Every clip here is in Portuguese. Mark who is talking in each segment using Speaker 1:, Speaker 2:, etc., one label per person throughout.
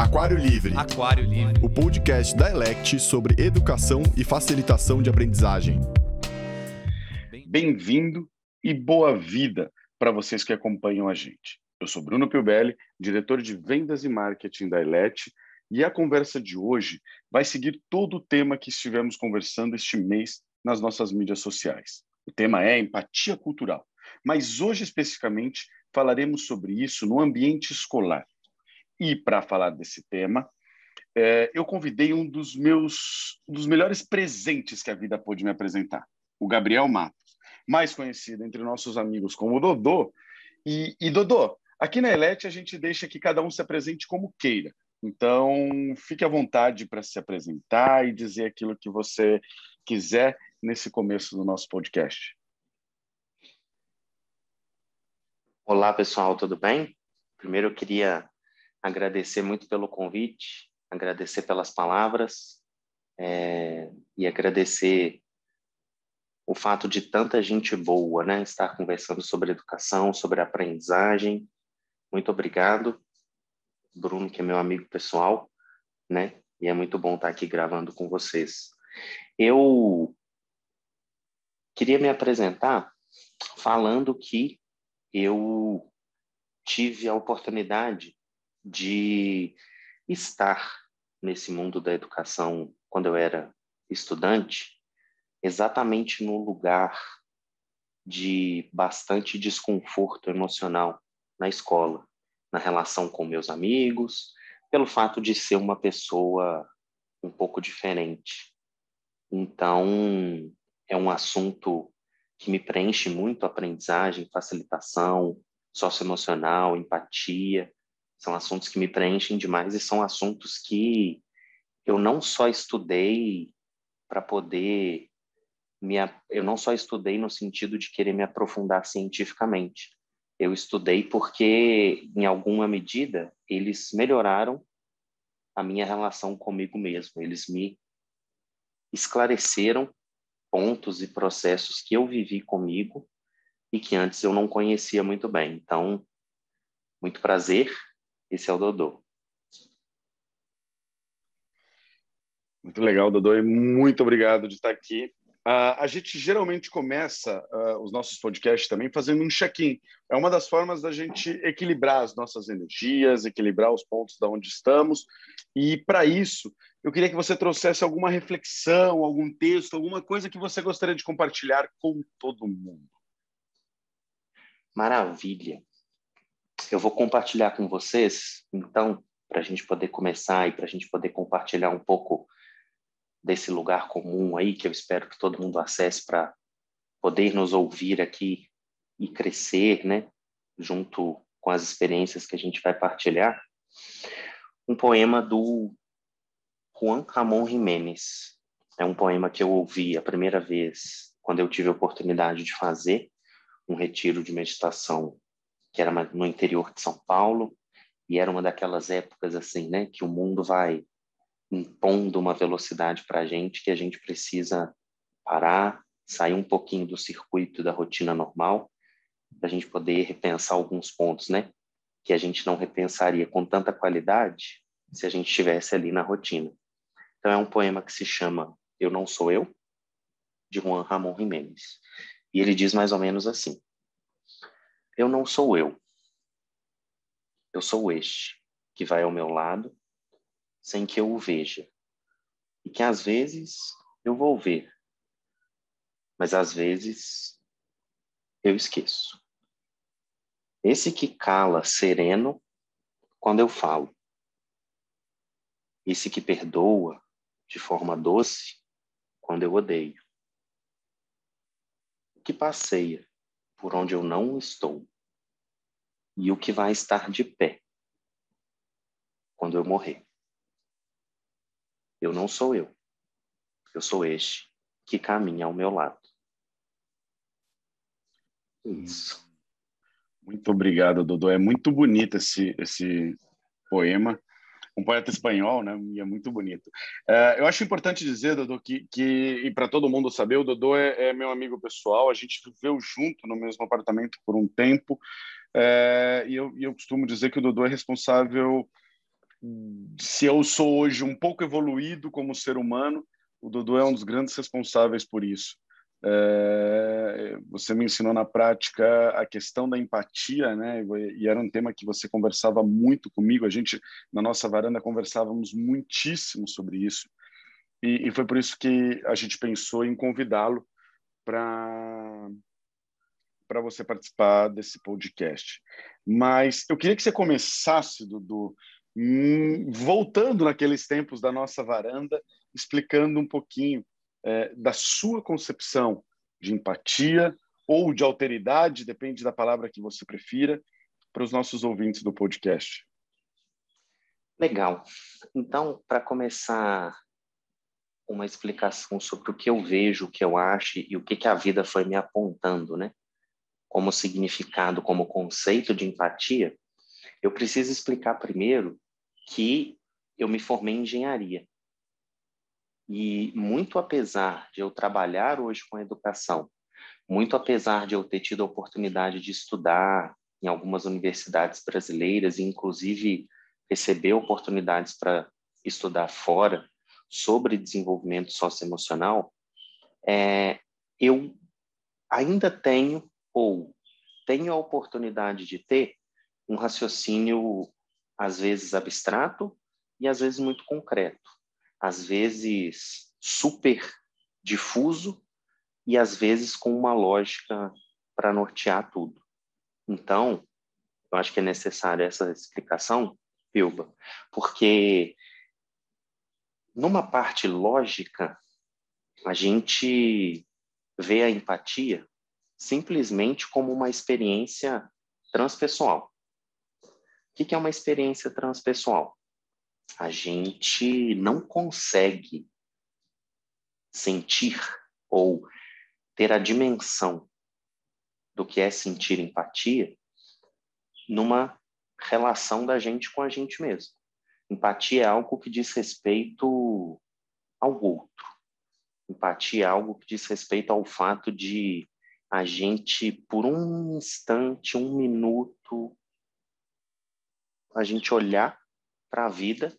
Speaker 1: Aquário Livre,
Speaker 2: Aquário Livre.
Speaker 1: o podcast da Elect sobre educação e facilitação de aprendizagem.
Speaker 3: Bem-vindo e boa vida para vocês que acompanham a gente. Eu sou Bruno Piubelli, diretor de vendas e marketing da Elect, e a conversa de hoje vai seguir todo o tema que estivemos conversando este mês nas nossas mídias sociais. O tema é empatia cultural, mas hoje especificamente falaremos sobre isso no ambiente escolar. E para falar desse tema, é, eu convidei um dos meus dos melhores presentes que a vida pôde me apresentar, o Gabriel Matos, mais conhecido entre nossos amigos como Dodô. E, e Dodô, aqui na Elete a gente deixa que cada um se apresente como queira. Então, fique à vontade para se apresentar e dizer aquilo que você quiser nesse começo do nosso podcast.
Speaker 4: Olá, pessoal, tudo bem? Primeiro eu queria agradecer muito pelo convite, agradecer pelas palavras é, e agradecer o fato de tanta gente boa, né, estar conversando sobre educação, sobre aprendizagem. Muito obrigado, Bruno, que é meu amigo pessoal, né, e é muito bom estar aqui gravando com vocês. Eu queria me apresentar falando que eu tive a oportunidade de estar nesse mundo da educação quando eu era estudante, exatamente no lugar de bastante desconforto emocional na escola, na relação com meus amigos, pelo fato de ser uma pessoa um pouco diferente. Então, é um assunto que me preenche muito aprendizagem, facilitação, socioemocional, empatia, são assuntos que me preenchem demais e são assuntos que eu não só estudei para poder me eu não só estudei no sentido de querer me aprofundar cientificamente. Eu estudei porque em alguma medida eles melhoraram a minha relação comigo mesmo. Eles me esclareceram pontos e processos que eu vivi comigo e que antes eu não conhecia muito bem. Então, muito prazer. Esse é o Dodô.
Speaker 3: Muito legal, Dodô, e muito obrigado de estar aqui. Uh, a gente geralmente começa uh, os nossos podcasts também fazendo um check-in. É uma das formas da gente equilibrar as nossas energias, equilibrar os pontos da onde estamos. E para isso, eu queria que você trouxesse alguma reflexão, algum texto, alguma coisa que você gostaria de compartilhar com todo mundo.
Speaker 4: Maravilha. Eu vou compartilhar com vocês, então, para a gente poder começar e para a gente poder compartilhar um pouco desse lugar comum aí, que eu espero que todo mundo acesse para poder nos ouvir aqui e crescer, né, junto com as experiências que a gente vai partilhar. Um poema do Juan Ramon Jiménez. É um poema que eu ouvi a primeira vez quando eu tive a oportunidade de fazer um retiro de meditação que era no interior de São Paulo, e era uma daquelas épocas assim, né, que o mundo vai impondo uma velocidade para a gente que a gente precisa parar, sair um pouquinho do circuito da rotina normal, para a gente poder repensar alguns pontos, né, que a gente não repensaria com tanta qualidade se a gente estivesse ali na rotina. Então é um poema que se chama Eu Não Sou Eu, de Juan Ramon Jiménez. E ele diz mais ou menos assim: eu não sou eu. Eu sou este, que vai ao meu lado, sem que eu o veja. E que às vezes eu vou ver, mas às vezes eu esqueço. Esse que cala sereno quando eu falo. Esse que perdoa de forma doce quando eu odeio. Que passeia por onde eu não estou e o que vai estar de pé quando eu morrer. Eu não sou eu. Eu sou este que caminha ao meu lado.
Speaker 3: Isso. Muito obrigado, Dodô. É muito bonito esse, esse poema. Um poeta espanhol, né? E é muito bonito. É, eu acho importante dizer, Dodô, que, que e para todo mundo saber, o Dodô é, é, meu amigo pessoal. A gente viveu junto no mesmo apartamento por um tempo. É, e eu, eu, costumo dizer que o Dodô é responsável se eu sou hoje um pouco evoluído como ser humano, o Dudu é um dos grandes responsáveis por isso. É, você me ensinou na prática a questão da empatia, né? E era um tema que você conversava muito comigo. A gente na nossa varanda conversávamos muitíssimo sobre isso. E, e foi por isso que a gente pensou em convidá-lo para para você participar desse podcast. Mas eu queria que você começasse, Dudu, hum, voltando naqueles tempos da nossa varanda, explicando um pouquinho é, da sua concepção de empatia ou de alteridade, depende da palavra que você prefira, para os nossos ouvintes do podcast.
Speaker 4: Legal. Então, para começar uma explicação sobre o que eu vejo, o que eu acho e o que, que a vida foi me apontando, né? Como significado, como conceito de empatia, eu preciso explicar primeiro que eu me formei em engenharia. E muito apesar de eu trabalhar hoje com educação, muito apesar de eu ter tido a oportunidade de estudar em algumas universidades brasileiras e inclusive receber oportunidades para estudar fora sobre desenvolvimento socioemocional, é, eu ainda tenho ou tenho a oportunidade de ter um raciocínio às vezes abstrato e às vezes muito concreto às vezes super difuso e às vezes com uma lógica para nortear tudo. Então, eu acho que é necessária essa explicação, Pilba, porque numa parte lógica, a gente vê a empatia simplesmente como uma experiência transpessoal. O que é uma experiência transpessoal? a gente não consegue sentir ou ter a dimensão do que é sentir empatia numa relação da gente com a gente mesmo. Empatia é algo que diz respeito ao outro. Empatia é algo que diz respeito ao fato de a gente, por um instante, um minuto, a gente olhar para a vida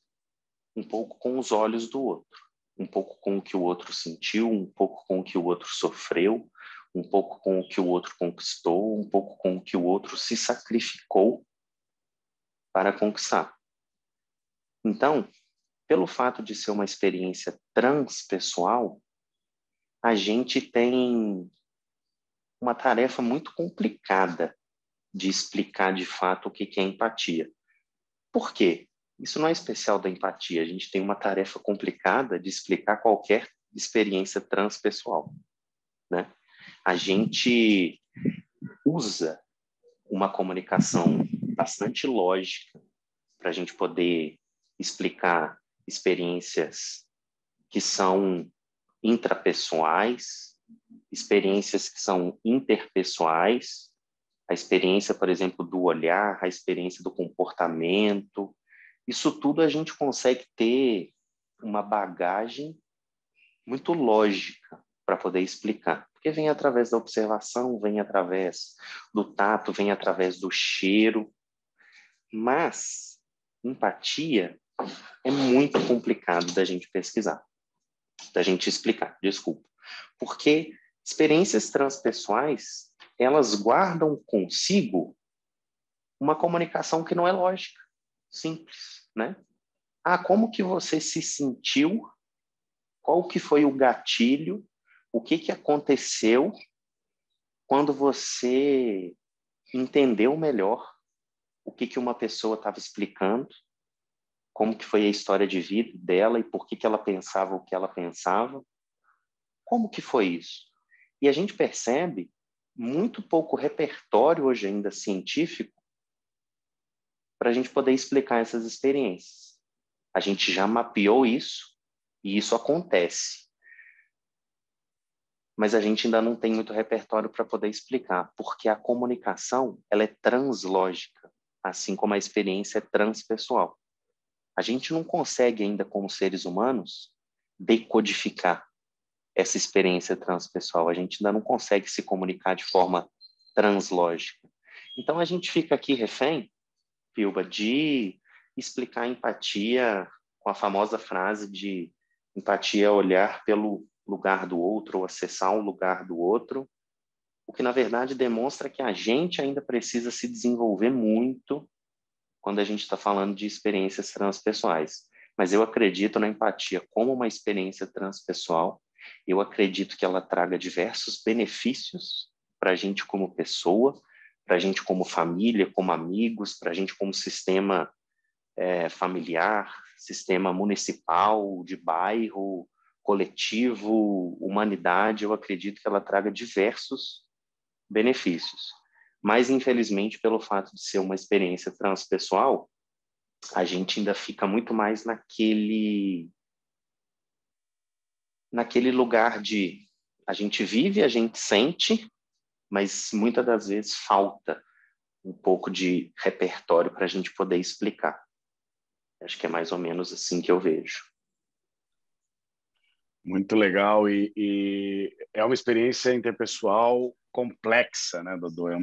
Speaker 4: um pouco com os olhos do outro, um pouco com o que o outro sentiu, um pouco com o que o outro sofreu, um pouco com o que o outro conquistou, um pouco com o que o outro se sacrificou para conquistar. Então, pelo fato de ser uma experiência transpessoal, a gente tem uma tarefa muito complicada de explicar de fato o que é empatia. Por quê? Isso não é especial da empatia. A gente tem uma tarefa complicada de explicar qualquer experiência transpessoal, né? A gente usa uma comunicação bastante lógica para a gente poder explicar experiências que são intrapessoais, experiências que são interpessoais, a experiência, por exemplo, do olhar, a experiência do comportamento, isso tudo a gente consegue ter uma bagagem muito lógica para poder explicar. Porque vem através da observação, vem através do tato, vem através do cheiro. Mas empatia é muito complicado da gente pesquisar, da gente explicar, desculpa. Porque experiências transpessoais, elas guardam consigo uma comunicação que não é lógica simples, né? Ah, como que você se sentiu? Qual que foi o gatilho? O que que aconteceu quando você entendeu melhor o que que uma pessoa estava explicando? Como que foi a história de vida dela e por que que ela pensava o que ela pensava? Como que foi isso? E a gente percebe muito pouco repertório hoje ainda científico para a gente poder explicar essas experiências. A gente já mapeou isso e isso acontece. Mas a gente ainda não tem muito repertório para poder explicar, porque a comunicação ela é translógica, assim como a experiência é transpessoal. A gente não consegue ainda, como seres humanos, decodificar essa experiência transpessoal. A gente ainda não consegue se comunicar de forma translógica. Então a gente fica aqui refém Pilba, de explicar empatia com a famosa frase de empatia é olhar pelo lugar do outro ou acessar o lugar do outro, o que na verdade demonstra que a gente ainda precisa se desenvolver muito quando a gente está falando de experiências transpessoais. Mas eu acredito na empatia como uma experiência transpessoal. Eu acredito que ela traga diversos benefícios para a gente como pessoa, para a gente como família, como amigos, para a gente como sistema é, familiar, sistema municipal, de bairro, coletivo, humanidade. Eu acredito que ela traga diversos benefícios. Mas, infelizmente, pelo fato de ser uma experiência transpessoal, a gente ainda fica muito mais naquele naquele lugar de a gente vive, a gente sente, mas muitas das vezes falta um pouco de repertório para a gente poder explicar. Acho que é mais ou menos assim que eu vejo.
Speaker 3: Muito legal e, e é uma experiência interpessoal complexa, né, Dodô? É,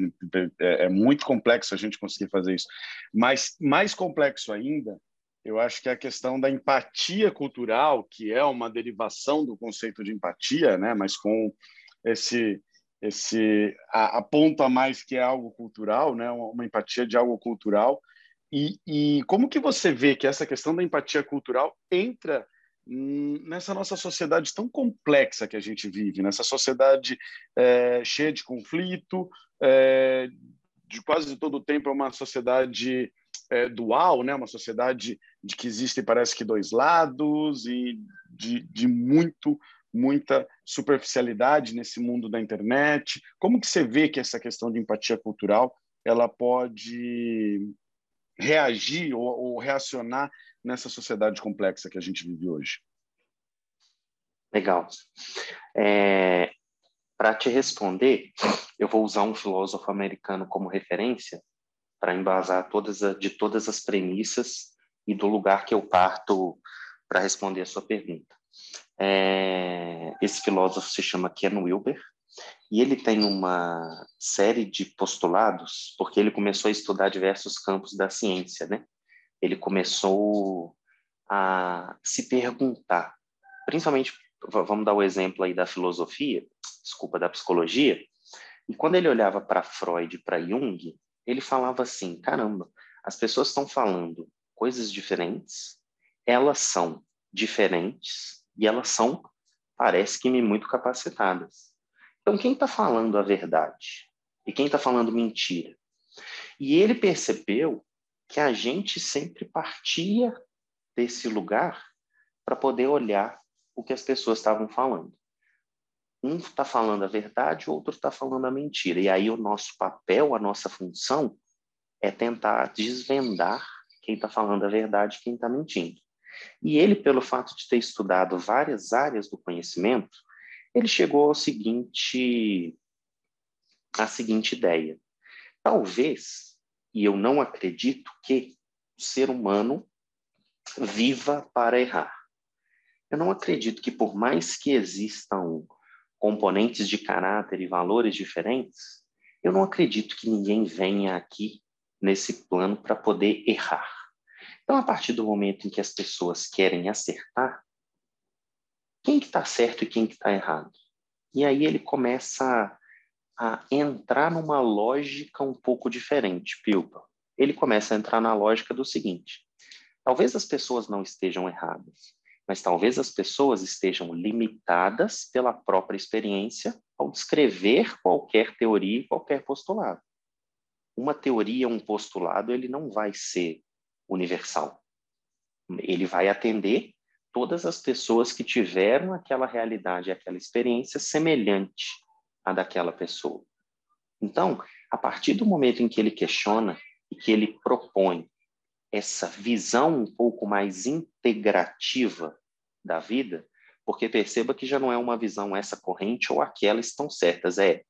Speaker 3: é, é, muito complexo a gente conseguir fazer isso. Mas mais complexo ainda, eu acho que a questão da empatia cultural, que é uma derivação do conceito de empatia, né, mas com esse esse a, a ponto a mais que é algo cultural, né, uma empatia de algo cultural. E, e como que você vê que essa questão da empatia cultural entra nessa nossa sociedade tão complexa que a gente vive, nessa sociedade é, cheia de conflito, é, de quase todo o tempo é uma sociedade é, dual, né? uma sociedade de que existem parece que dois lados e de, de muito muita superficialidade nesse mundo da internet. Como que você vê que essa questão de empatia cultural ela pode reagir ou, ou reacionar nessa sociedade complexa que a gente vive hoje?
Speaker 4: Legal. É, para te responder, eu vou usar um filósofo americano como referência para embasar todas a, de todas as premissas e do lugar que eu parto para responder a sua pergunta. É, esse filósofo se chama Ken Wilber e ele tem uma série de postulados, porque ele começou a estudar diversos campos da ciência, né? Ele começou a se perguntar, principalmente, vamos dar o exemplo aí da filosofia, desculpa, da psicologia, e quando ele olhava para Freud e para Jung, ele falava assim: caramba, as pessoas estão falando coisas diferentes, elas são diferentes e elas são, parece que me muito capacitadas. Então, quem está falando a verdade e quem está falando mentira? E ele percebeu que a gente sempre partia desse lugar para poder olhar o que as pessoas estavam falando. Um está falando a verdade, o outro está falando a mentira. E aí o nosso papel, a nossa função é tentar desvendar quem está falando a verdade e quem está mentindo. E ele, pelo fato de ter estudado várias áreas do conhecimento, ele chegou ao seguinte, à seguinte ideia. Talvez e eu não acredito que o ser humano viva para errar. Eu não acredito que, por mais que existam componentes de caráter e valores diferentes, eu não acredito que ninguém venha aqui nesse plano para poder errar. Então, a partir do momento em que as pessoas querem acertar, quem que está certo e quem que está errado? E aí ele começa a entrar numa lógica um pouco diferente, Pilpa. Ele começa a entrar na lógica do seguinte: talvez as pessoas não estejam erradas, mas talvez as pessoas estejam limitadas pela própria experiência ao descrever qualquer teoria e qualquer postulado. Uma teoria, um postulado, ele não vai ser universal. Ele vai atender todas as pessoas que tiveram aquela realidade, aquela experiência semelhante a daquela pessoa. Então, a partir do momento em que ele questiona e que ele propõe essa visão um pouco mais integrativa da vida, porque perceba que já não é uma visão essa corrente ou aquela estão certas, é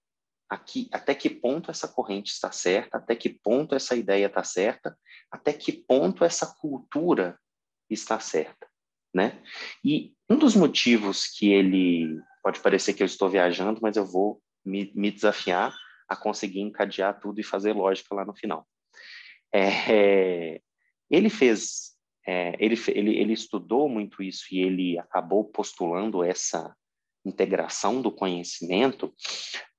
Speaker 4: aqui até que ponto essa corrente está certa, até que ponto essa ideia está certa, até que ponto essa cultura está certa, né? E um dos motivos que ele pode parecer que eu estou viajando, mas eu vou me, me desafiar a conseguir encadear tudo e fazer lógica lá no final. É, Ele fez, é, ele, ele, ele estudou muito isso e ele acabou postulando essa integração do conhecimento,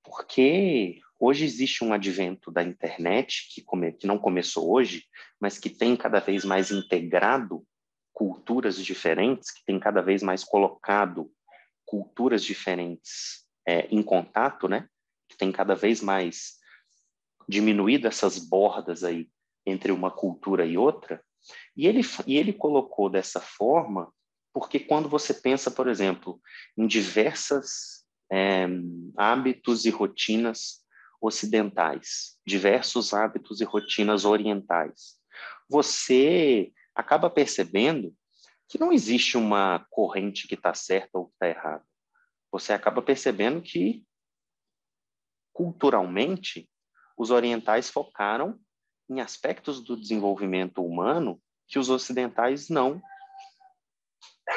Speaker 4: porque hoje existe um advento da internet que, come, que não começou hoje, mas que tem cada vez mais integrado culturas diferentes, que tem cada vez mais colocado culturas diferentes é, em contato, né? Que tem cada vez mais diminuído essas bordas aí entre uma cultura e outra. E ele, e ele colocou dessa forma porque quando você pensa, por exemplo, em diversas é, hábitos e rotinas ocidentais, diversos hábitos e rotinas orientais, você acaba percebendo que não existe uma corrente que está certa ou que está errada. Você acaba percebendo que, culturalmente, os orientais focaram em aspectos do desenvolvimento humano que os ocidentais não.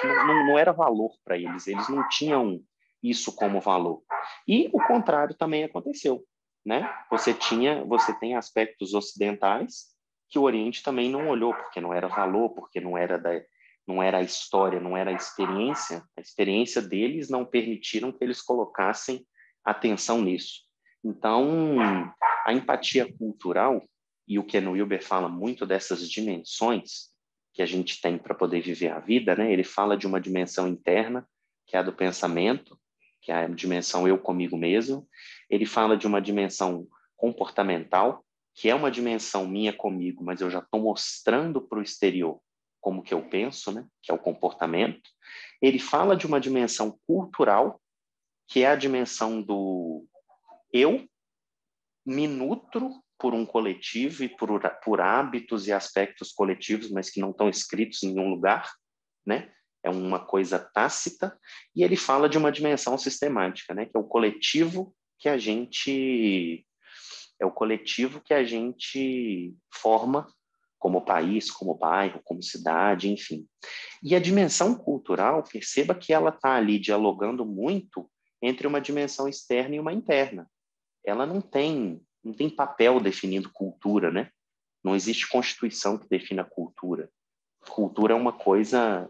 Speaker 4: Não, não era valor para eles, eles não tinham isso como valor. E o contrário também aconteceu, né? Você tinha, você tem aspectos ocidentais que o Oriente também não olhou, porque não era valor, porque não era da, não era a história, não era a experiência. A experiência deles não permitiram que eles colocassem atenção nisso. Então, a empatia cultural e o Ken Wilber fala muito dessas dimensões que a gente tem para poder viver a vida, né? Ele fala de uma dimensão interna, que é a do pensamento, que é a dimensão eu comigo mesmo. Ele fala de uma dimensão comportamental, que é uma dimensão minha comigo, mas eu já estou mostrando para o exterior como que eu penso, né? que é o comportamento. Ele fala de uma dimensão cultural, que é a dimensão do eu me nutro por um coletivo e por, por hábitos e aspectos coletivos, mas que não estão escritos em nenhum lugar, né? É uma coisa tácita. E ele fala de uma dimensão sistemática, né? Que é o coletivo que a gente é o coletivo que a gente forma como país, como bairro, como cidade, enfim. E a dimensão cultural, perceba que ela está ali dialogando muito entre uma dimensão externa e uma interna. Ela não tem, não tem papel definindo cultura, né? Não existe constituição que defina cultura. Cultura é uma coisa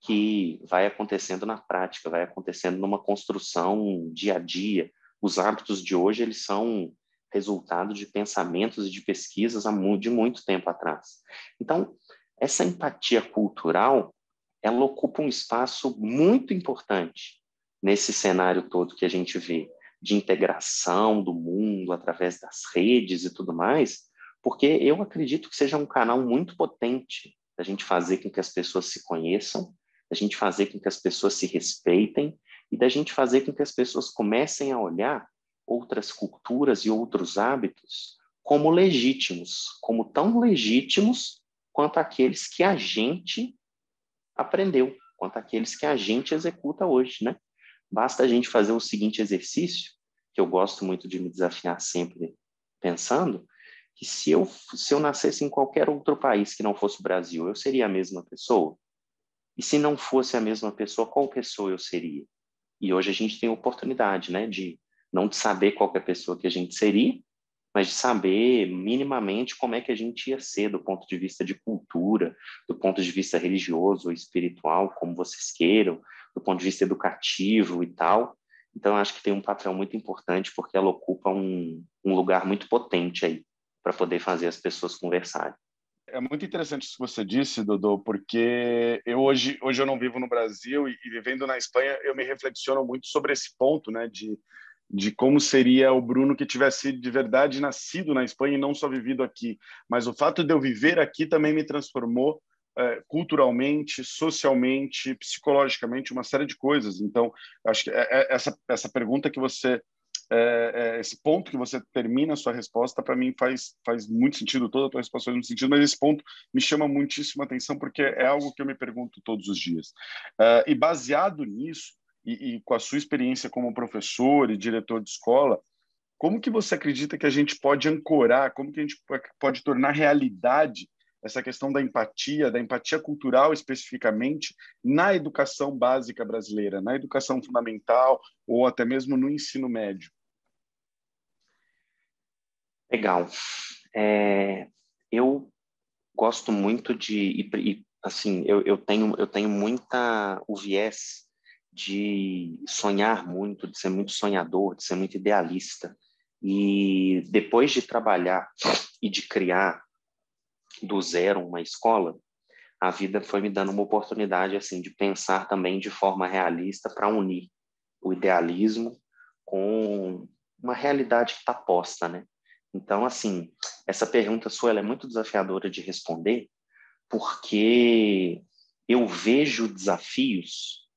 Speaker 4: que vai acontecendo na prática, vai acontecendo numa construção dia a dia. Os hábitos de hoje, eles são resultado de pensamentos e de pesquisas de muito tempo atrás. Então, essa empatia cultural, ela ocupa um espaço muito importante nesse cenário todo que a gente vê de integração do mundo através das redes e tudo mais, porque eu acredito que seja um canal muito potente da gente fazer com que as pessoas se conheçam, da gente fazer com que as pessoas se respeitem e da gente fazer com que as pessoas comecem a olhar outras culturas e outros hábitos como legítimos, como tão legítimos quanto aqueles que a gente aprendeu, quanto aqueles que a gente executa hoje, né? Basta a gente fazer o seguinte exercício, que eu gosto muito de me desafiar sempre pensando, que se eu, se eu nascesse em qualquer outro país que não fosse o Brasil, eu seria a mesma pessoa? E se não fosse a mesma pessoa, qual pessoa eu seria? E hoje a gente tem a oportunidade, né, de não de saber qual é a pessoa que a gente seria, mas de saber minimamente como é que a gente ia ser do ponto de vista de cultura, do ponto de vista religioso ou espiritual, como vocês queiram, do ponto de vista educativo e tal. Então, acho que tem um papel muito importante porque ela ocupa um, um lugar muito potente aí para poder fazer as pessoas conversarem.
Speaker 3: É muito interessante isso que você disse, Dodô, porque eu hoje, hoje eu não vivo no Brasil e, e vivendo na Espanha, eu me reflexiono muito sobre esse ponto, né, de de como seria o Bruno que tivesse de verdade nascido na Espanha e não só vivido aqui. Mas o fato de eu viver aqui também me transformou culturalmente, socialmente, psicologicamente, uma série de coisas. Então, acho que é, é, essa, essa pergunta que você, é, é, esse ponto que você termina a sua resposta, para mim faz, faz muito sentido, toda a tua resposta faz muito sentido, mas esse ponto me chama muitíssima atenção porque é algo que eu me pergunto todos os dias. É, e baseado nisso, e, e com a sua experiência como professor e diretor de escola, como que você acredita que a gente pode ancorar, como que a gente pode tornar realidade essa questão da empatia, da empatia cultural especificamente, na educação básica brasileira, na educação fundamental ou até mesmo no ensino médio?
Speaker 4: Legal. É, eu gosto muito de assim eu, eu tenho eu tenho muita o viés de sonhar muito de ser muito sonhador de ser muito idealista e depois de trabalhar e de criar do zero uma escola a vida foi me dando uma oportunidade assim de pensar também de forma realista para unir o idealismo com uma realidade que está posta, né? Então, assim, essa pergunta sua é muito desafiadora de responder, porque eu vejo desafios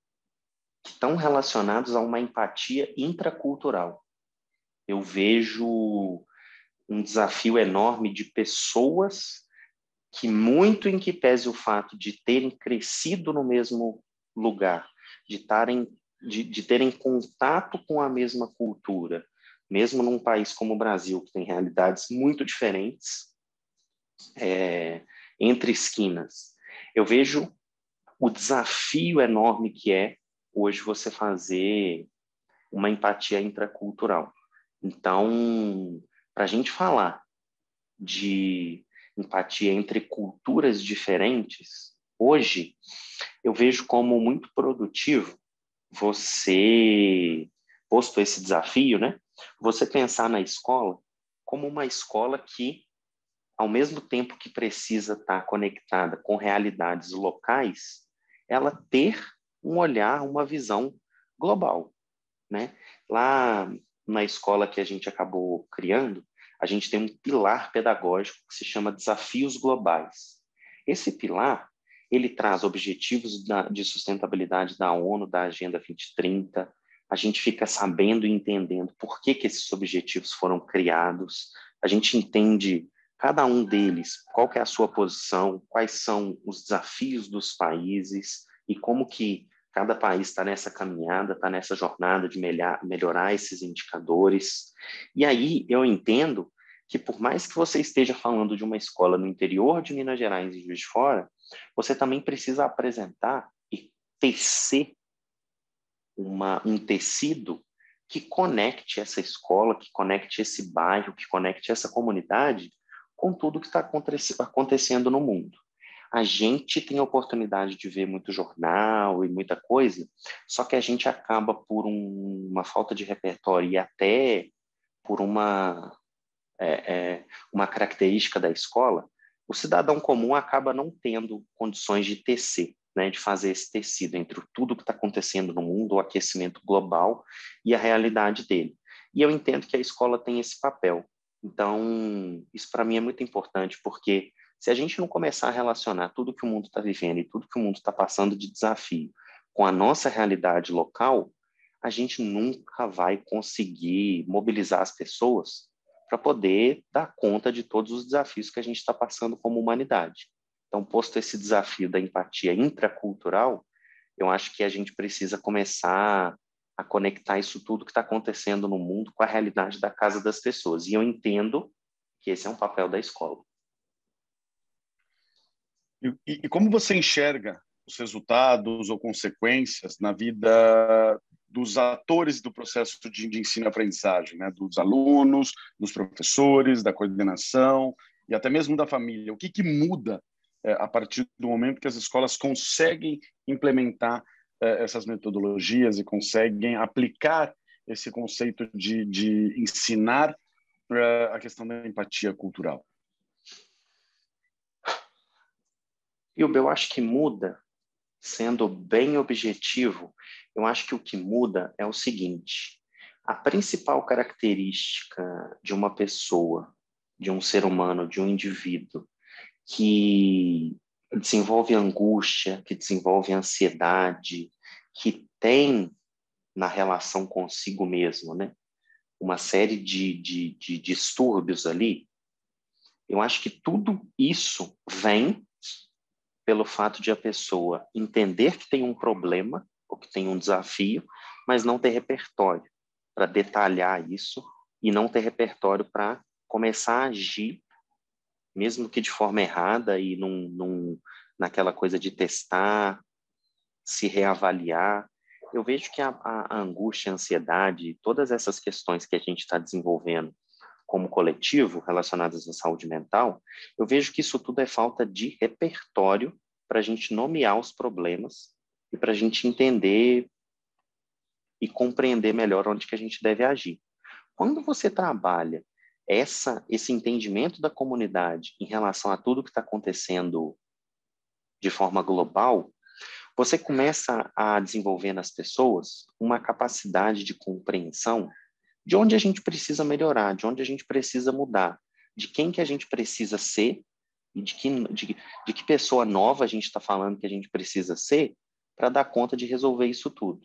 Speaker 4: que estão relacionados a uma empatia intracultural. Eu vejo um desafio enorme de pessoas que muito em que pese o fato de terem crescido no mesmo lugar, de, tarem, de, de terem contato com a mesma cultura, mesmo num país como o Brasil, que tem realidades muito diferentes é, entre esquinas, eu vejo o desafio enorme que é hoje você fazer uma empatia intracultural. Então, para a gente falar de empatia entre culturas diferentes, hoje eu vejo como muito produtivo você, posto esse desafio, né? Você pensar na escola como uma escola que, ao mesmo tempo que precisa estar conectada com realidades locais, ela ter um olhar, uma visão global, né? Lá na escola que a gente acabou criando, a gente tem um pilar pedagógico que se chama Desafios Globais. Esse pilar, ele traz objetivos da, de sustentabilidade da ONU, da Agenda 2030. A gente fica sabendo e entendendo por que, que esses objetivos foram criados. A gente entende cada um deles, qual é a sua posição, quais são os desafios dos países e como que cada país está nessa caminhada, está nessa jornada de melhor, melhorar esses indicadores. E aí eu entendo que por mais que você esteja falando de uma escola no interior de Minas Gerais e Juiz de Fora, você também precisa apresentar e tecer uma, um tecido que conecte essa escola, que conecte esse bairro, que conecte essa comunidade com tudo que está acontecendo no mundo. A gente tem a oportunidade de ver muito jornal e muita coisa, só que a gente acaba por um, uma falta de repertório e até por uma é, é, uma característica da escola, o cidadão comum acaba não tendo condições de tecer, né, de fazer esse tecido entre tudo que está acontecendo no mundo, o aquecimento global e a realidade dele. E eu entendo que a escola tem esse papel. Então, isso para mim é muito importante, porque se a gente não começar a relacionar tudo que o mundo está vivendo e tudo que o mundo está passando de desafio com a nossa realidade local, a gente nunca vai conseguir mobilizar as pessoas para poder dar conta de todos os desafios que a gente está passando como humanidade. Então, posto esse desafio da empatia intracultural, eu acho que a gente precisa começar a conectar isso tudo que está acontecendo no mundo com a realidade da casa das pessoas. E eu entendo que esse é um papel da escola.
Speaker 3: E, e como você enxerga os resultados ou consequências na vida dos atores do processo de, de ensino e aprendizagem, né? dos alunos, dos professores, da coordenação e até mesmo da família. O que, que muda é, a partir do momento que as escolas conseguem implementar é, essas metodologias e conseguem aplicar esse conceito de, de ensinar é, a questão da empatia cultural?
Speaker 4: Eu acho que muda sendo bem objetivo, eu acho que o que muda é o seguinte: a principal característica de uma pessoa, de um ser humano, de um indivíduo que desenvolve angústia, que desenvolve ansiedade, que tem na relação consigo mesmo, né? Uma série de, de, de distúrbios ali. Eu acho que tudo isso vem pelo fato de a pessoa entender que tem um problema ou que tem um desafio, mas não ter repertório para detalhar isso e não ter repertório para começar a agir, mesmo que de forma errada e num, num, naquela coisa de testar, se reavaliar. Eu vejo que a, a, angústia, a ansiedade, todas essas questões que a gente está desenvolvendo como coletivo relacionadas à saúde mental, eu vejo que isso tudo é falta de repertório para a gente nomear os problemas e para a gente entender e compreender melhor onde que a gente deve agir. Quando você trabalha essa esse entendimento da comunidade em relação a tudo que está acontecendo de forma global, você começa a desenvolver nas pessoas uma capacidade de compreensão de onde a gente precisa melhorar, de onde a gente precisa mudar, de quem que a gente precisa ser e de que, de, de que pessoa nova a gente está falando que a gente precisa ser para dar conta de resolver isso tudo.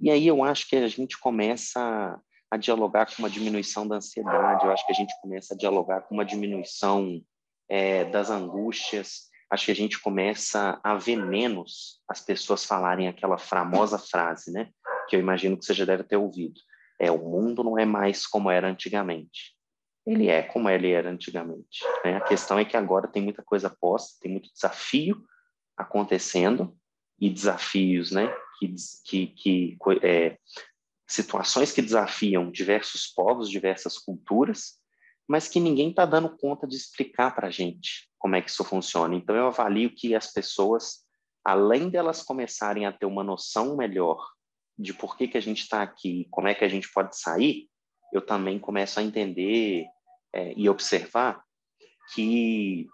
Speaker 4: E aí eu acho que a gente começa a dialogar com uma diminuição da ansiedade, eu acho que a gente começa a dialogar com uma diminuição é, das angústias, acho que a gente começa a ver menos as pessoas falarem aquela famosa frase, né? Que eu imagino que você já deve ter ouvido. É, o mundo não é mais como era antigamente. Ele é como ele era antigamente. Né? A questão é que agora tem muita coisa posta, tem muito desafio acontecendo, e desafios, né? Que, que, que é, situações que desafiam diversos povos, diversas culturas, mas que ninguém está dando conta de explicar para a gente como é que isso funciona. Então, eu avalio que as pessoas, além delas começarem a ter uma noção melhor de por que, que a gente está aqui, como é que a gente pode sair, eu também começo a entender é, e observar que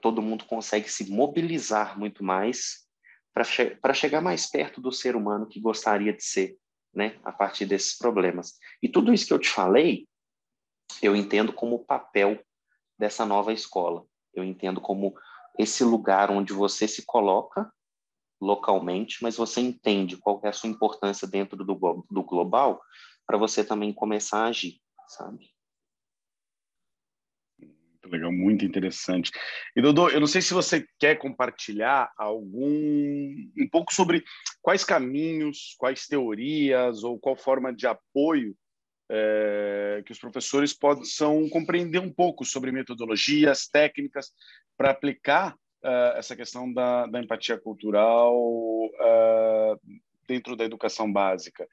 Speaker 4: todo mundo consegue se mobilizar muito mais para che chegar mais perto do ser humano que gostaria de ser né, a partir desses problemas. E tudo isso que eu te falei, eu entendo como o papel dessa nova escola. Eu entendo como esse lugar onde você se coloca localmente, mas você entende qual é a sua importância dentro do, do global para você também começar a agir, sabe?
Speaker 3: Legal, muito interessante. E Dodô, eu não sei se você quer compartilhar algum um pouco sobre quais caminhos, quais teorias ou qual forma de apoio é, que os professores possam compreender um pouco sobre metodologias, técnicas para aplicar uh, essa questão da, da empatia cultural uh, dentro da educação básica.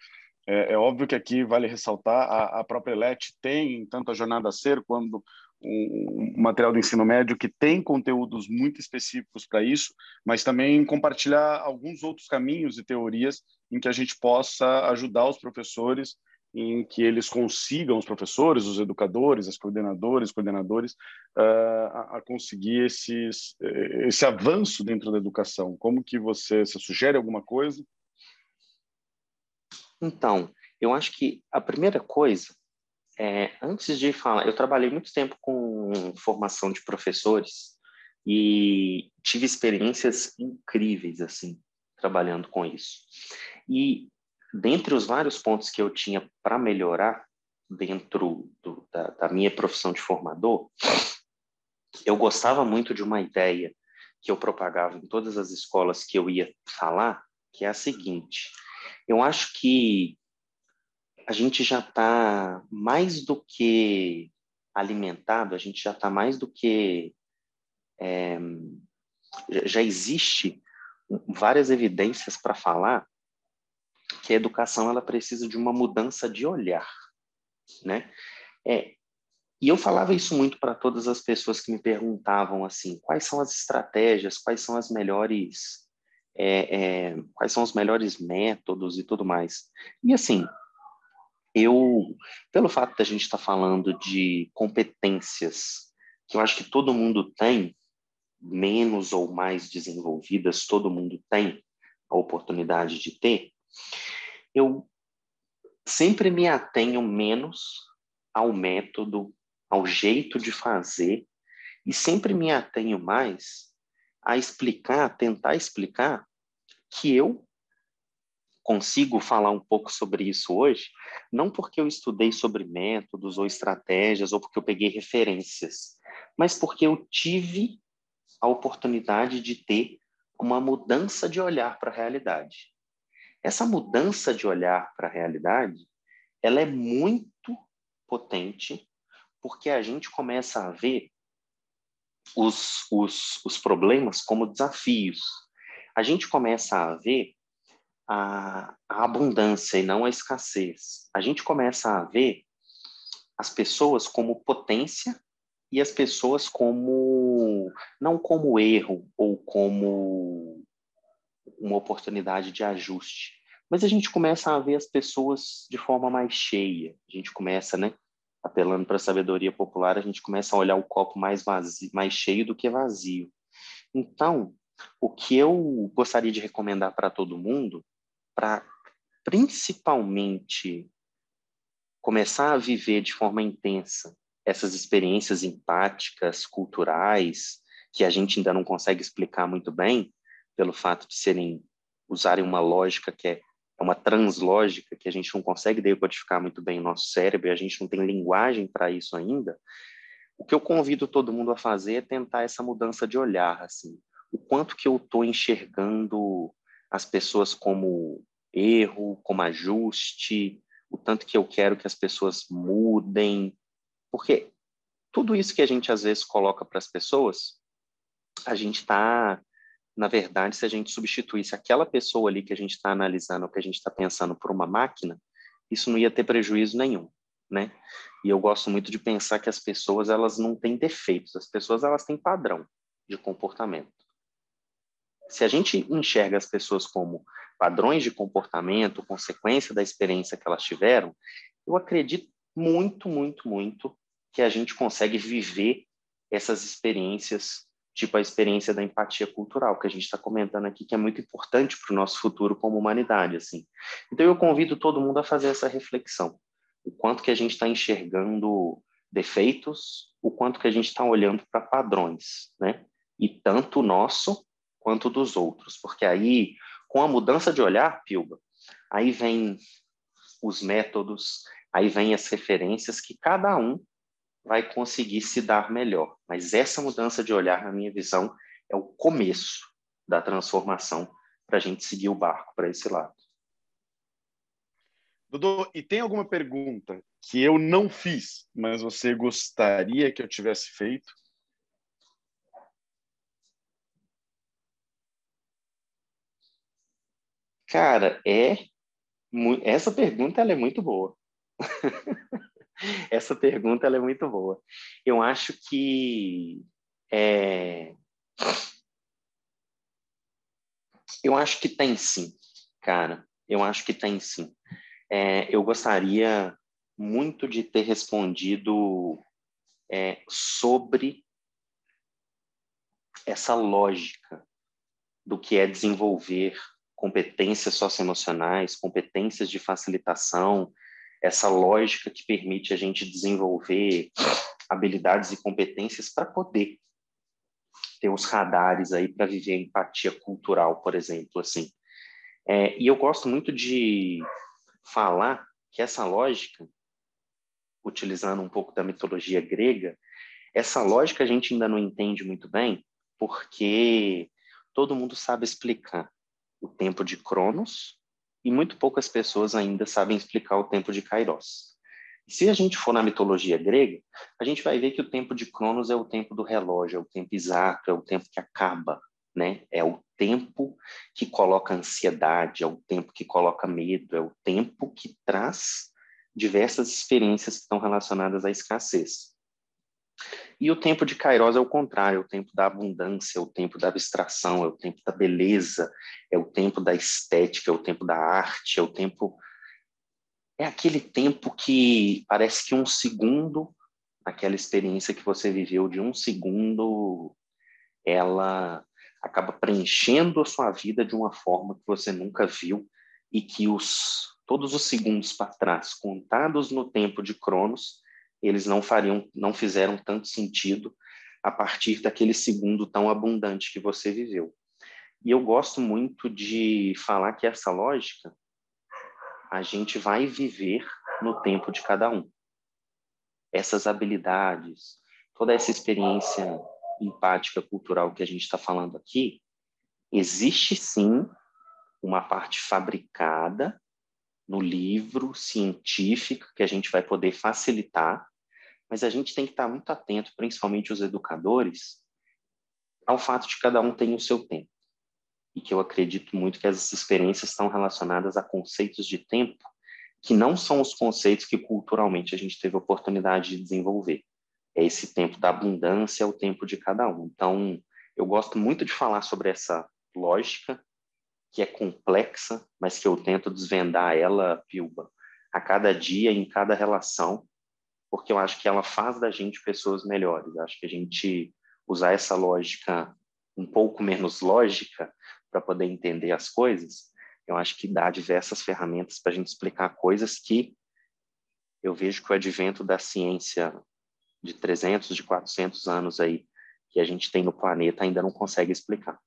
Speaker 3: É, é, óbvio que aqui vale ressaltar a, a própria LET tem tanto a jornada ser quando um, um material do ensino médio que tem conteúdos muito específicos para isso, mas também compartilhar alguns outros caminhos e teorias em que a gente possa ajudar os professores em que eles consigam, os professores, os educadores, as coordenadores, coordenadores, uh, a, a, conseguir esses, esse avanço dentro da educação. Como que você, você sugere alguma coisa?
Speaker 4: Então, eu acho que a primeira coisa é, antes de falar, eu trabalhei muito tempo com formação de professores e tive experiências incríveis, assim, trabalhando com isso. E dentre os vários pontos que eu tinha para melhorar dentro do, da, da minha profissão de formador, eu gostava muito de uma ideia que eu propagava em todas as escolas que eu ia falar, que é a seguinte: eu acho que a gente já está mais do que alimentado, a gente já está mais do que. É, já existe várias evidências para falar que a educação ela precisa de uma mudança de olhar, né? É, e eu falava isso muito para todas as pessoas que me perguntavam assim, quais são as estratégias, quais são as melhores, é, é, quais são os melhores métodos e tudo mais. E assim, eu, pelo fato da gente estar tá falando de competências que eu acho que todo mundo tem, menos ou mais desenvolvidas, todo mundo tem a oportunidade de ter, eu sempre me atenho menos ao método, ao jeito de fazer, e sempre me atenho mais a explicar, tentar explicar que eu consigo falar um pouco sobre isso hoje, não porque eu estudei sobre métodos ou estratégias ou porque eu peguei referências, mas porque eu tive a oportunidade de ter uma mudança de olhar para a realidade. Essa mudança de olhar para a realidade, ela é muito potente porque a gente começa a ver os, os, os problemas como desafios. A gente começa a ver a, a abundância e não a escassez. A gente começa a ver as pessoas como potência e as pessoas como não como erro ou como uma oportunidade de ajuste, mas a gente começa a ver as pessoas de forma mais cheia. A gente começa, né, apelando para a sabedoria popular, a gente começa a olhar o copo mais vazio, mais cheio do que vazio. Então, o que eu gostaria de recomendar para todo mundo, para principalmente começar a viver de forma intensa essas experiências empáticas, culturais, que a gente ainda não consegue explicar muito bem, pelo fato de serem usarem uma lógica que é, é uma translógica que a gente não consegue decodificar muito bem no nosso cérebro e a gente não tem linguagem para isso ainda. O que eu convido todo mundo a fazer é tentar essa mudança de olhar, assim, o quanto que eu estou enxergando as pessoas como erro, como ajuste, o tanto que eu quero que as pessoas mudem, porque tudo isso que a gente às vezes coloca para as pessoas, a gente está, na verdade, se a gente substituísse aquela pessoa ali que a gente está analisando, ou que a gente está pensando por uma máquina, isso não ia ter prejuízo nenhum, né? E eu gosto muito de pensar que as pessoas elas não têm defeitos, as pessoas elas têm padrão de comportamento. Se a gente enxerga as pessoas como padrões de comportamento, consequência da experiência que elas tiveram, eu acredito muito, muito, muito que a gente consegue viver essas experiências, tipo a experiência da empatia cultural, que a gente está comentando aqui, que é muito importante para o nosso futuro como humanidade, assim. Então eu convido todo mundo a fazer essa reflexão, o quanto que a gente está enxergando defeitos, o quanto que a gente está olhando para padrões, né? E tanto o nosso quanto dos outros, porque aí, com a mudança de olhar, Pilba, aí vem os métodos, aí vem as referências que cada um vai conseguir se dar melhor. Mas essa mudança de olhar, na minha visão, é o começo da transformação para a gente seguir o barco para esse lado.
Speaker 3: Dodô, e tem alguma pergunta que eu não fiz, mas você gostaria que eu tivesse feito?
Speaker 4: Cara, é essa pergunta ela é muito boa. Essa pergunta é muito boa. Eu acho que é... eu acho que tem sim, cara. Eu acho que tem sim. É, eu gostaria muito de ter respondido é, sobre essa lógica do que é desenvolver competências socioemocionais, competências de facilitação, essa lógica que permite a gente desenvolver habilidades e competências para poder ter os radares aí para viver empatia cultural, por exemplo, assim. É, e eu gosto muito de falar que essa lógica, utilizando um pouco da mitologia grega, essa lógica a gente ainda não entende muito bem, porque todo mundo sabe explicar o tempo de Cronos e muito poucas pessoas ainda sabem explicar o tempo de Kairos. Se a gente for na mitologia grega, a gente vai ver que o tempo de Cronos é o tempo do relógio, é o tempo exato, é o tempo que acaba, né? É o tempo que coloca ansiedade, é o tempo que coloca medo, é o tempo que traz diversas experiências que estão relacionadas à escassez. E o tempo de Kairos é o contrário, é o tempo da abundância, é o tempo da abstração, é o tempo da beleza, é o tempo da estética, é o tempo da arte, é o tempo. É aquele tempo que parece que um segundo, aquela experiência que você viveu de um segundo, ela acaba preenchendo a sua vida de uma forma que você nunca viu e que os todos os segundos para trás, contados no tempo de Cronos, eles não fariam, não fizeram tanto sentido a partir daquele segundo tão abundante que você viveu. E eu gosto muito de falar que essa lógica a gente vai viver no tempo de cada um. Essas habilidades, toda essa experiência empática cultural que a gente está falando aqui, existe sim uma parte fabricada no livro científico que a gente vai poder facilitar, mas a gente tem que estar muito atento, principalmente os educadores, ao fato de cada um tem o seu tempo. E que eu acredito muito que essas experiências estão relacionadas a conceitos de tempo que não são os conceitos que culturalmente a gente teve oportunidade de desenvolver. É esse tempo da abundância, é o tempo de cada um. Então, eu gosto muito de falar sobre essa lógica que é complexa, mas que eu tento desvendar ela, Pilba, a cada dia, em cada relação, porque eu acho que ela faz da gente pessoas melhores. Eu acho que a gente usar essa lógica um pouco menos lógica para poder entender as coisas, eu acho que dá diversas ferramentas para a gente explicar coisas que eu vejo que o advento da ciência de 300, de 400 anos aí que a gente tem no planeta ainda não consegue explicar.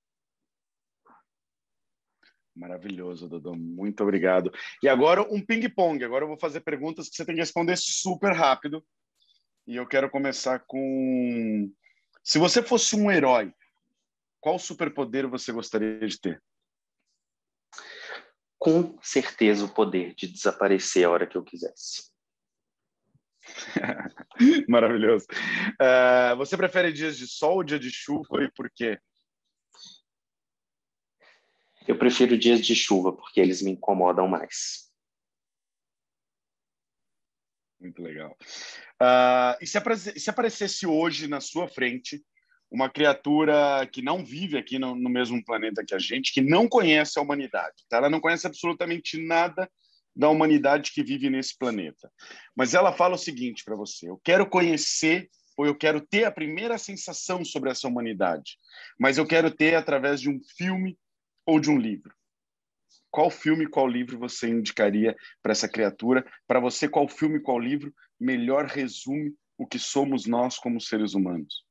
Speaker 3: Maravilhoso, Dodô. Muito obrigado. E agora um ping-pong. Agora eu vou fazer perguntas que você tem que responder super rápido. E eu quero começar com. Se você fosse um herói, qual superpoder você gostaria de ter?
Speaker 4: Com certeza o poder de desaparecer a hora que eu quisesse.
Speaker 3: Maravilhoso. Uh, você prefere dias de sol ou dia de chuva e por quê?
Speaker 4: Eu prefiro dias de chuva, porque eles me incomodam mais.
Speaker 3: Muito legal. Uh, e se, se, aparecesse hoje na sua frente uma criatura que não vive aqui no, no, mesmo planeta que a gente, que não conhece a humanidade, tá? ela não conhece absolutamente nada da humanidade que vive nesse planeta. Mas ela fala o seguinte para você: eu quero conhecer ou eu quero ter a primeira sensação sobre essa humanidade, mas eu quero ter através de um filme ou de um livro? Qual filme, qual livro você indicaria para essa criatura? Para você, qual filme, qual livro melhor resume o que somos nós como seres humanos?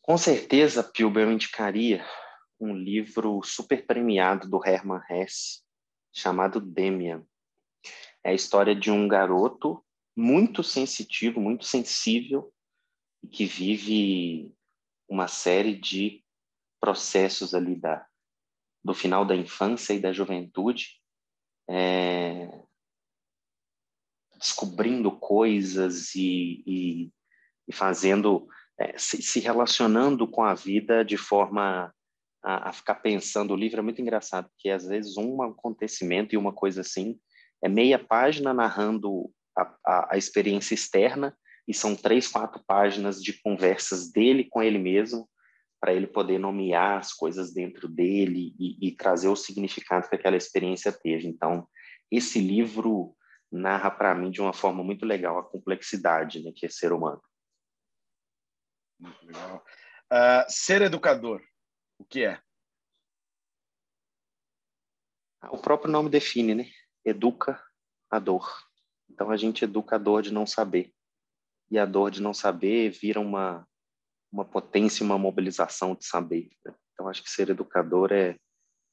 Speaker 4: Com certeza, Pilba, eu indicaria um livro super premiado do Hermann Hesse, chamado Demian. É a história de um garoto muito sensitivo, muito sensível, que vive uma série de processos ali da, do final da infância e da juventude, é, descobrindo coisas e, e, e fazendo, é, se, se, relacionando com a vida de forma a, a, ficar pensando. O livro é muito engraçado, porque às vezes um acontecimento e uma coisa assim é meia página narrando a, a, a experiência externa e são três, quatro páginas de conversas dele com ele mesmo para ele poder nomear as coisas dentro dele e, e, trazer o significado que aquela experiência teve. Então, esse livro narra para mim de uma forma muito legal a complexidade né, que é ser humano.
Speaker 3: Muito legal. Uh, ser educador, o que é?
Speaker 4: O próprio nome define, né? Educa a dor. Então, a gente educa a dor de não saber. E a dor de não saber vira uma uma potência, uma mobilização de saber. Né? Então, acho que ser educador é,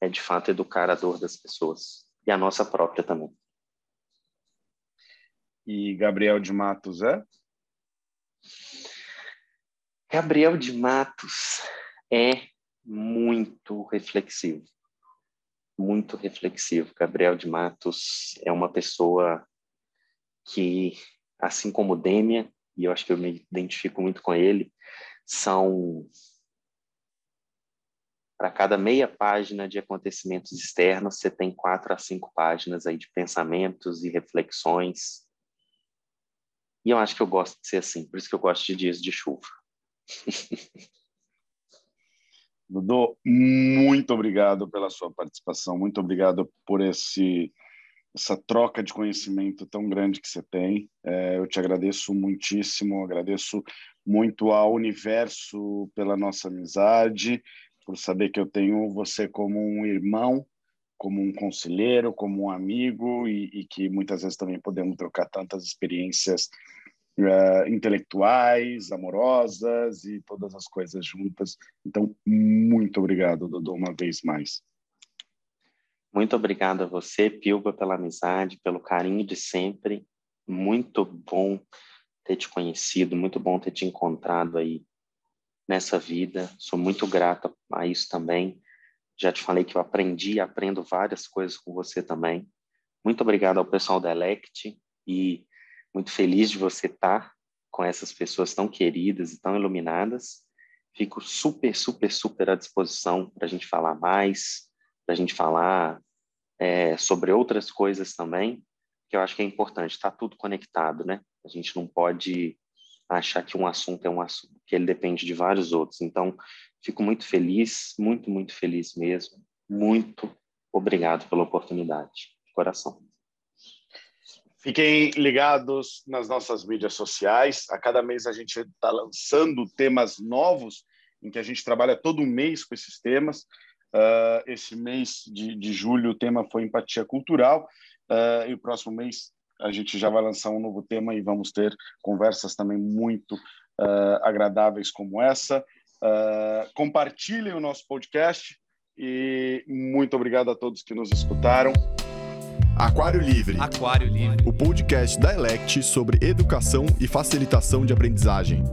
Speaker 4: é, de fato, educar a dor das pessoas e a nossa própria também.
Speaker 3: E Gabriel de Matos é?
Speaker 4: Gabriel de Matos é muito reflexivo. Muito reflexivo. Gabriel de Matos é uma pessoa que, assim como Dêmia, e eu acho que eu me identifico muito com ele, são para cada meia página de acontecimentos externos, você tem quatro a cinco páginas aí de pensamentos e reflexões. E eu acho que eu gosto de ser assim, por isso que eu gosto de dias de chuva.
Speaker 3: Dudu, muito obrigado pela sua participação, muito obrigado por esse essa troca de conhecimento tão grande que você tem. É, eu te agradeço muitíssimo, agradeço muito ao universo pela nossa amizade, por saber que eu tenho você como um irmão, como um conselheiro, como um amigo e, e que muitas vezes também podemos trocar tantas experiências uh, intelectuais, amorosas e todas as coisas juntas. Então, muito obrigado, Dodô, uma vez mais.
Speaker 4: Muito obrigado a você, Pilba, pela amizade, pelo carinho de sempre. Muito bom ter te conhecido, muito bom ter te encontrado aí nessa vida. Sou muito grato a isso também. Já te falei que eu aprendi e aprendo várias coisas com você também. Muito obrigado ao pessoal da Elect e muito feliz de você estar com essas pessoas tão queridas e tão iluminadas. Fico super, super, super à disposição para a gente falar mais, para a gente falar é, sobre outras coisas também, que eu acho que é importante. Está tudo conectado, né? A gente não pode achar que um assunto é um assunto, que ele depende de vários outros. Então, fico muito feliz, muito, muito feliz mesmo. Muito obrigado pela oportunidade, de coração.
Speaker 3: Fiquem ligados nas nossas mídias sociais. A cada mês a gente está lançando temas novos, em que a gente trabalha todo mês com esses temas. Uh, esse mês de, de, julho o tema foi empatia cultural. Uh, e o próximo mês a gente já vai lançar um novo tema e vamos ter conversas também muito uh, agradáveis como essa. compartilhem o nosso podcast e muito obrigado a todos que nos escutaram.
Speaker 1: Aquário Livre.
Speaker 2: Aquário Livre.
Speaker 1: O podcast da Elect sobre educação e facilitação de aprendizagem.